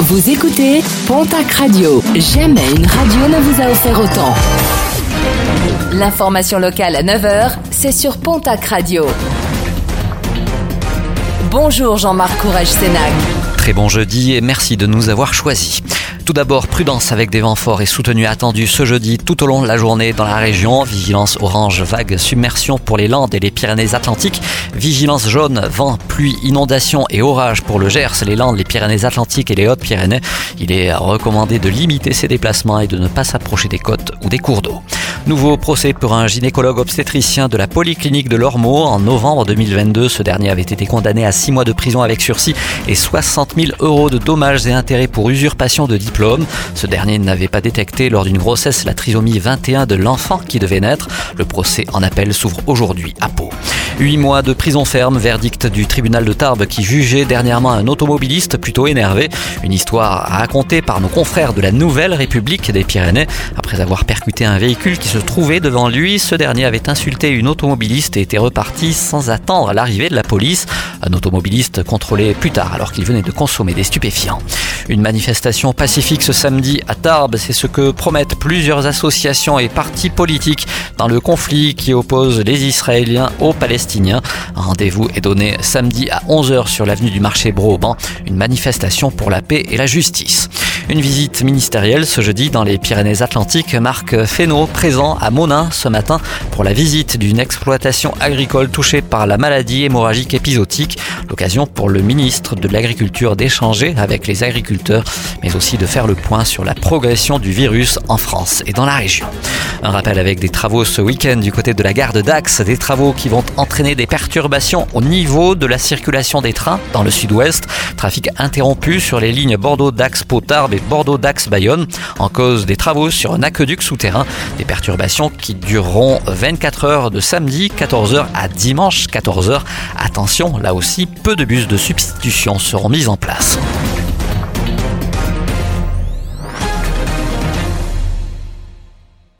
Vous écoutez Pontac Radio. Jamais une radio ne vous a offert autant. L'information locale à 9h, c'est sur Pontac Radio. Bonjour Jean-Marc Courage Sénac. Très bon jeudi et merci de nous avoir choisis. Tout d'abord, prudence avec des vents forts et soutenus attendus ce jeudi tout au long de la journée dans la région. Vigilance orange, vague, submersion pour les Landes et les Pyrénées-Atlantiques. Vigilance jaune, vent, pluie, inondation et orage pour le Gers, les Landes, les Pyrénées-Atlantiques et les Hautes-Pyrénées. Il est recommandé de limiter ses déplacements et de ne pas s'approcher des côtes ou des cours d'eau. Nouveau procès pour un gynécologue obstétricien de la polyclinique de Lormeau. En novembre 2022, ce dernier avait été condamné à 6 mois de prison avec sursis et 60 000 euros de dommages et intérêts pour usurpation de diplôme. Ce dernier n'avait pas détecté lors d'une grossesse la trisomie 21 de l'enfant qui devait naître. Le procès en appel s'ouvre aujourd'hui à Pau. Huit mois de prison ferme, verdict du tribunal de Tarbes qui jugeait dernièrement un automobiliste plutôt énervé. Une histoire racontée par nos confrères de la Nouvelle République des Pyrénées. Après avoir percuté un véhicule qui se trouvait devant lui, ce dernier avait insulté une automobiliste et était reparti sans attendre l'arrivée de la police. Un automobiliste contrôlé plus tard alors qu'il venait de consommer des stupéfiants. Une manifestation pacifique ce samedi à Tarbes, c'est ce que promettent plusieurs associations et partis politiques dans le conflit qui oppose les Israéliens aux Palestiniens. Un rendez-vous est donné samedi à 11h sur l'avenue du marché Broban, une manifestation pour la paix et la justice. Une visite ministérielle ce jeudi dans les Pyrénées-Atlantiques. Marc Fesneau présent à Monin ce matin pour la visite d'une exploitation agricole touchée par la maladie hémorragique épisodique. L'occasion pour le ministre de l'Agriculture d'échanger avec les agriculteurs, mais aussi de faire le point sur la progression du virus en France et dans la région. Un rappel avec des travaux ce week-end du côté de la gare de des travaux qui vont entraîner des perturbations au niveau de la circulation des trains dans le sud-ouest. Trafic interrompu sur les lignes Bordeaux-Dax-Potard Bordeaux-Dax-Bayonne en cause des travaux sur un aqueduc souterrain. Des perturbations qui dureront 24 heures de samedi 14h à dimanche 14h. Attention, là aussi, peu de bus de substitution seront mis en place.